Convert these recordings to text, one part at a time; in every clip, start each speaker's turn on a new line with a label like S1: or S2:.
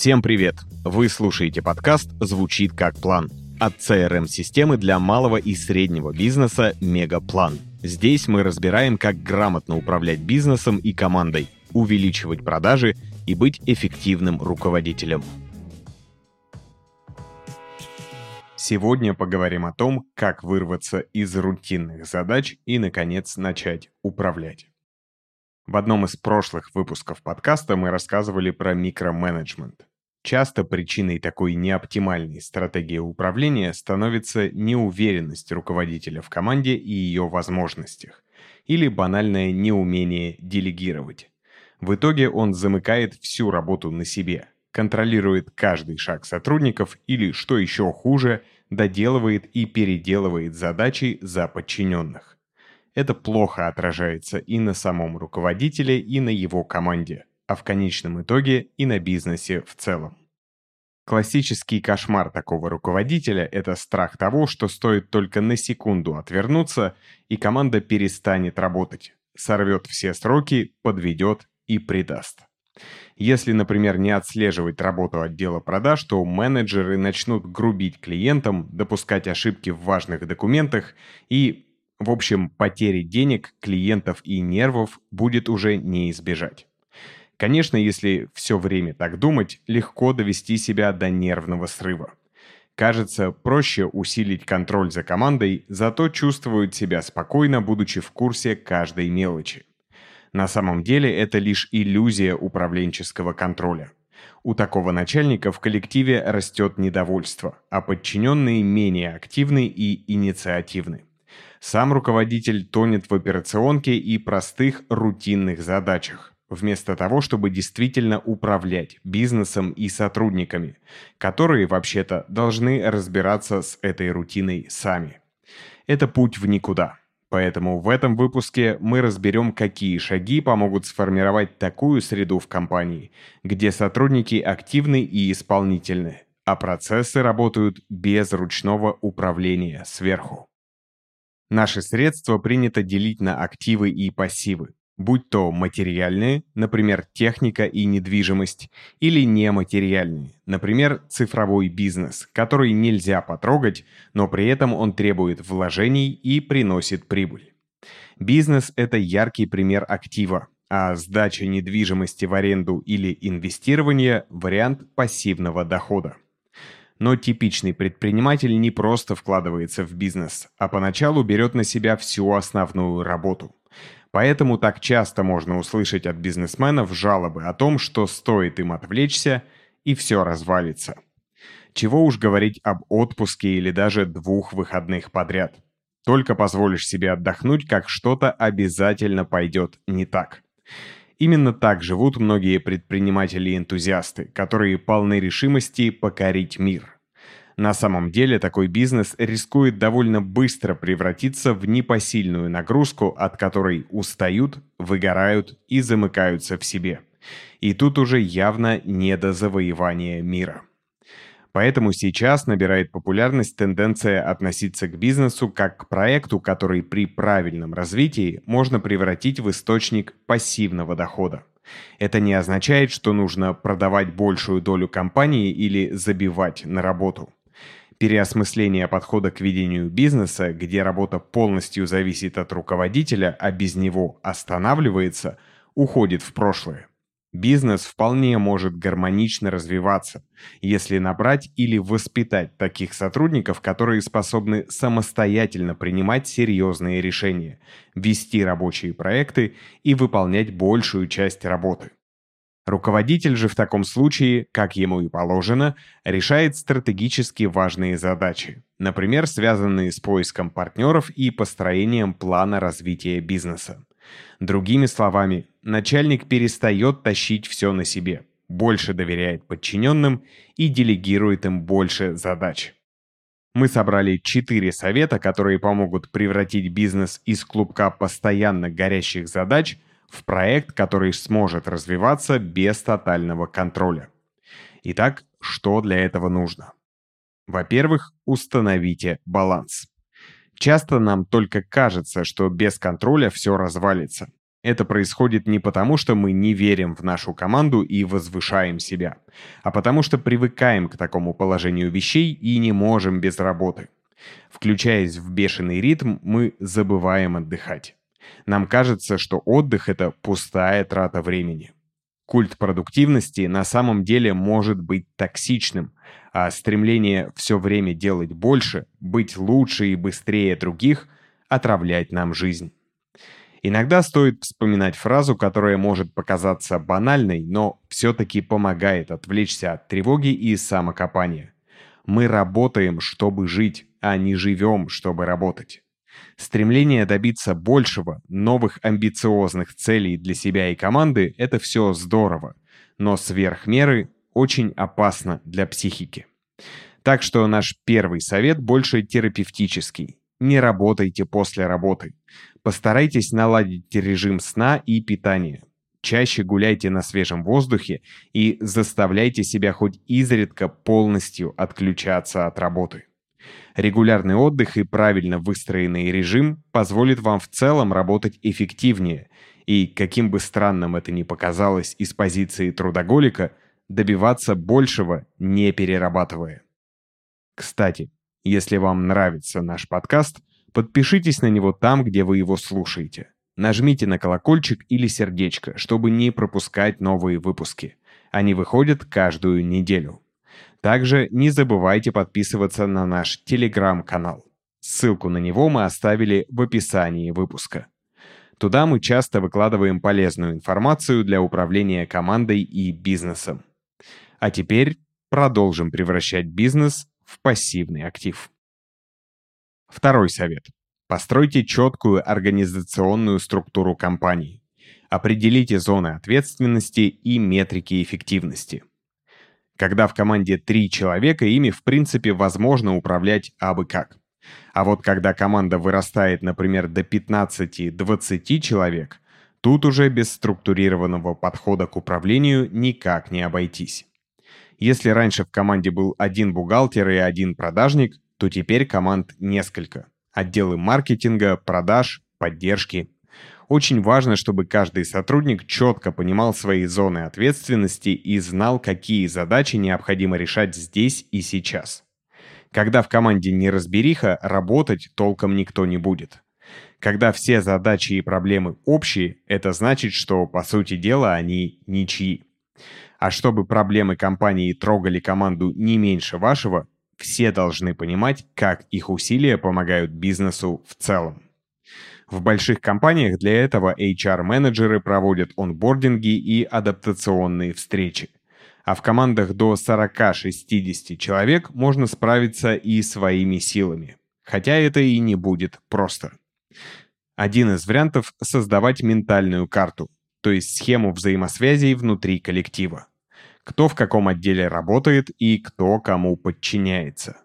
S1: Всем привет! Вы слушаете подкаст «Звучит как план» от CRM-системы для малого и среднего бизнеса «Мегаплан». Здесь мы разбираем, как грамотно управлять бизнесом и командой, увеличивать продажи и быть эффективным руководителем. Сегодня поговорим о том, как вырваться из рутинных задач и, наконец, начать управлять. В одном из прошлых выпусков подкаста мы рассказывали про микроменеджмент. Часто причиной такой неоптимальной стратегии управления становится неуверенность руководителя в команде и ее возможностях, или банальное неумение делегировать. В итоге он замыкает всю работу на себе, контролирует каждый шаг сотрудников или, что еще хуже, доделывает и переделывает задачи за подчиненных это плохо отражается и на самом руководителе, и на его команде, а в конечном итоге и на бизнесе в целом. Классический кошмар такого руководителя – это страх того, что стоит только на секунду отвернуться, и команда перестанет работать, сорвет все сроки, подведет и предаст. Если, например, не отслеживать работу отдела продаж, то менеджеры начнут грубить клиентам, допускать ошибки в важных документах и в общем, потери денег, клиентов и нервов будет уже не избежать. Конечно, если все время так думать, легко довести себя до нервного срыва. Кажется, проще усилить контроль за командой, зато чувствуют себя спокойно, будучи в курсе каждой мелочи. На самом деле это лишь иллюзия управленческого контроля. У такого начальника в коллективе растет недовольство, а подчиненные менее активны и инициативны. Сам руководитель тонет в операционке и простых рутинных задачах, вместо того, чтобы действительно управлять бизнесом и сотрудниками, которые вообще-то должны разбираться с этой рутиной сами. Это путь в никуда. Поэтому в этом выпуске мы разберем, какие шаги помогут сформировать такую среду в компании, где сотрудники активны и исполнительны, а процессы работают без ручного управления сверху. Наши средства принято делить на активы и пассивы, будь то материальные, например, техника и недвижимость, или нематериальные, например, цифровой бизнес, который нельзя потрогать, но при этом он требует вложений и приносит прибыль. Бизнес – это яркий пример актива, а сдача недвижимости в аренду или инвестирование – вариант пассивного дохода. Но типичный предприниматель не просто вкладывается в бизнес, а поначалу берет на себя всю основную работу. Поэтому так часто можно услышать от бизнесменов жалобы о том, что стоит им отвлечься, и все развалится. Чего уж говорить об отпуске или даже двух выходных подряд. Только позволишь себе отдохнуть, как что-то обязательно пойдет не так. Именно так живут многие предприниматели и энтузиасты, которые полны решимости покорить мир. На самом деле такой бизнес рискует довольно быстро превратиться в непосильную нагрузку, от которой устают, выгорают и замыкаются в себе. И тут уже явно не до завоевания мира. Поэтому сейчас набирает популярность тенденция относиться к бизнесу как к проекту, который при правильном развитии можно превратить в источник пассивного дохода. Это не означает, что нужно продавать большую долю компании или забивать на работу. Переосмысление подхода к ведению бизнеса, где работа полностью зависит от руководителя, а без него останавливается, уходит в прошлое. Бизнес вполне может гармонично развиваться, если набрать или воспитать таких сотрудников, которые способны самостоятельно принимать серьезные решения, вести рабочие проекты и выполнять большую часть работы. Руководитель же в таком случае, как ему и положено, решает стратегически важные задачи, например, связанные с поиском партнеров и построением плана развития бизнеса. Другими словами, начальник перестает тащить все на себе, больше доверяет подчиненным и делегирует им больше задач. Мы собрали четыре совета, которые помогут превратить бизнес из клубка постоянно горящих задач в проект, который сможет развиваться без тотального контроля. Итак, что для этого нужно? Во-первых, установите баланс. Часто нам только кажется, что без контроля все развалится. Это происходит не потому, что мы не верим в нашу команду и возвышаем себя, а потому что привыкаем к такому положению вещей и не можем без работы. Включаясь в бешеный ритм, мы забываем отдыхать. Нам кажется, что отдых — это пустая трата времени. Культ продуктивности на самом деле может быть токсичным, а стремление все время делать больше, быть лучше и быстрее других — отравлять нам жизнь. Иногда стоит вспоминать фразу, которая может показаться банальной, но все-таки помогает отвлечься от тревоги и самокопания. Мы работаем, чтобы жить, а не живем, чтобы работать. Стремление добиться большего, новых амбициозных целей для себя и команды – это все здорово, но сверх меры очень опасно для психики. Так что наш первый совет больше терапевтический. Не работайте после работы. Постарайтесь наладить режим сна и питания. Чаще гуляйте на свежем воздухе и заставляйте себя хоть изредка полностью отключаться от работы. Регулярный отдых и правильно выстроенный режим позволит вам в целом работать эффективнее и, каким бы странным это ни показалось из позиции трудоголика, добиваться большего, не перерабатывая. Кстати, если вам нравится наш подкаст, подпишитесь на него там, где вы его слушаете. Нажмите на колокольчик или сердечко, чтобы не пропускать новые выпуски. Они выходят каждую неделю. Также не забывайте подписываться на наш телеграм-канал. Ссылку на него мы оставили в описании выпуска. Туда мы часто выкладываем полезную информацию для управления командой и бизнесом. А теперь продолжим превращать бизнес в пассивный актив. Второй совет. Постройте четкую организационную структуру компании. Определите зоны ответственности и метрики эффективности. Когда в команде три человека, ими в принципе возможно управлять абы как. А вот когда команда вырастает, например, до 15-20 человек, тут уже без структурированного подхода к управлению никак не обойтись. Если раньше в команде был один бухгалтер и один продажник, то теперь команд несколько. Отделы маркетинга, продаж, поддержки. Очень важно, чтобы каждый сотрудник четко понимал свои зоны ответственности и знал, какие задачи необходимо решать здесь и сейчас. Когда в команде неразбериха, работать толком никто не будет. Когда все задачи и проблемы общие, это значит, что, по сути дела, они ничьи. А чтобы проблемы компании трогали команду не меньше вашего, все должны понимать, как их усилия помогают бизнесу в целом. В больших компаниях для этого HR-менеджеры проводят онбординги и адаптационные встречи. А в командах до 40-60 человек можно справиться и своими силами. Хотя это и не будет просто. Один из вариантов — создавать ментальную карту, то есть схему взаимосвязей внутри коллектива кто в каком отделе работает и кто кому подчиняется.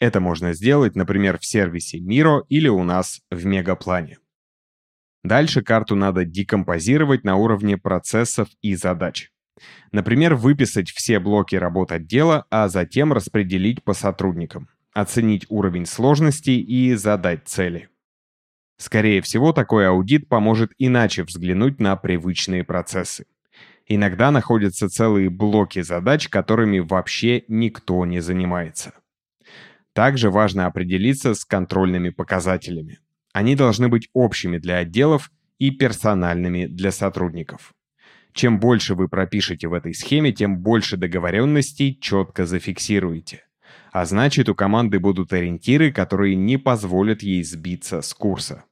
S1: Это можно сделать, например, в сервисе Miro или у нас в Мегаплане. Дальше карту надо декомпозировать на уровне процессов и задач. Например, выписать все блоки работ отдела, а затем распределить по сотрудникам, оценить уровень сложности и задать цели. Скорее всего, такой аудит поможет иначе взглянуть на привычные процессы. Иногда находятся целые блоки задач, которыми вообще никто не занимается. Также важно определиться с контрольными показателями. Они должны быть общими для отделов и персональными для сотрудников. Чем больше вы пропишете в этой схеме, тем больше договоренностей четко зафиксируете. А значит, у команды будут ориентиры, которые не позволят ей сбиться с курса.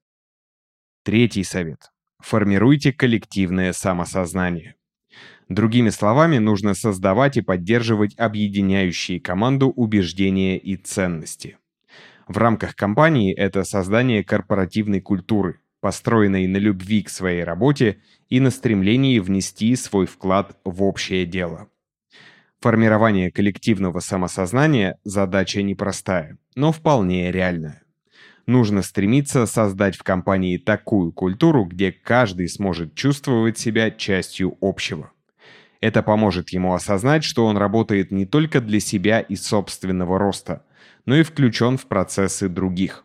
S1: Третий совет. Формируйте коллективное самосознание. Другими словами, нужно создавать и поддерживать объединяющие команду убеждения и ценности. В рамках компании это создание корпоративной культуры, построенной на любви к своей работе и на стремлении внести свой вклад в общее дело. Формирование коллективного самосознания – задача непростая, но вполне реальная. Нужно стремиться создать в компании такую культуру, где каждый сможет чувствовать себя частью общего. Это поможет ему осознать, что он работает не только для себя и собственного роста, но и включен в процессы других.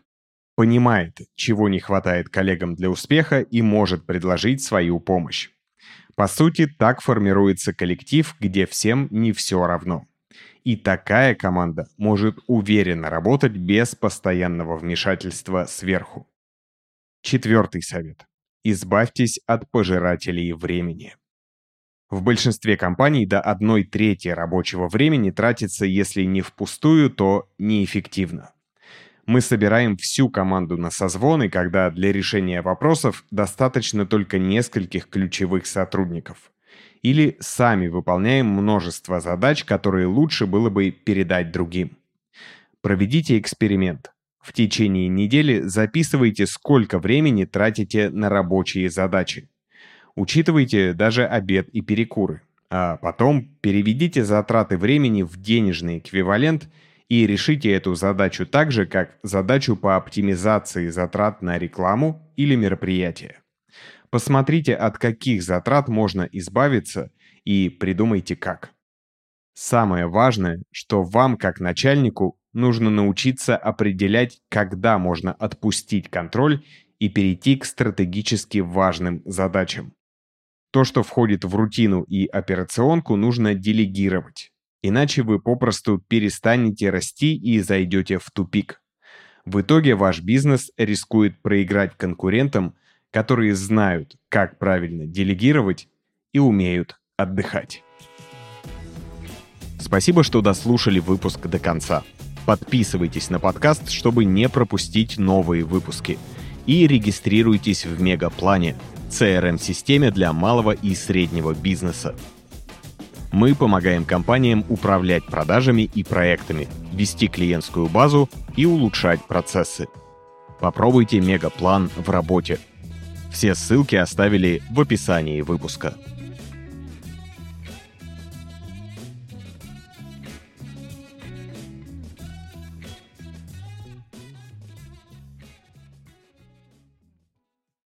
S1: понимает, чего не хватает коллегам для успеха и может предложить свою помощь. По сути, так формируется коллектив, где всем не все равно. И такая команда может уверенно работать без постоянного вмешательства сверху. Четвертый совет. Избавьтесь от пожирателей времени. В большинстве компаний до одной трети рабочего времени тратится, если не впустую, то неэффективно. Мы собираем всю команду на созвоны, когда для решения вопросов достаточно только нескольких ключевых сотрудников. Или сами выполняем множество задач, которые лучше было бы передать другим. Проведите эксперимент. В течение недели записывайте, сколько времени тратите на рабочие задачи. Учитывайте даже обед и перекуры. А потом переведите затраты времени в денежный эквивалент – и решите эту задачу так же, как задачу по оптимизации затрат на рекламу или мероприятие. Посмотрите, от каких затрат можно избавиться и придумайте как. Самое важное, что вам как начальнику нужно научиться определять, когда можно отпустить контроль и перейти к стратегически важным задачам. То, что входит в рутину и операционку, нужно делегировать. Иначе вы попросту перестанете расти и зайдете в тупик. В итоге ваш бизнес рискует проиграть конкурентам, которые знают, как правильно делегировать и умеют отдыхать. Спасибо, что дослушали выпуск до конца. Подписывайтесь на подкаст, чтобы не пропустить новые выпуски. И регистрируйтесь в Мегаплане, CRM-системе для малого и среднего бизнеса. Мы помогаем компаниям управлять продажами и проектами, вести клиентскую базу и улучшать процессы. Попробуйте мегаплан в работе. Все ссылки оставили в описании выпуска.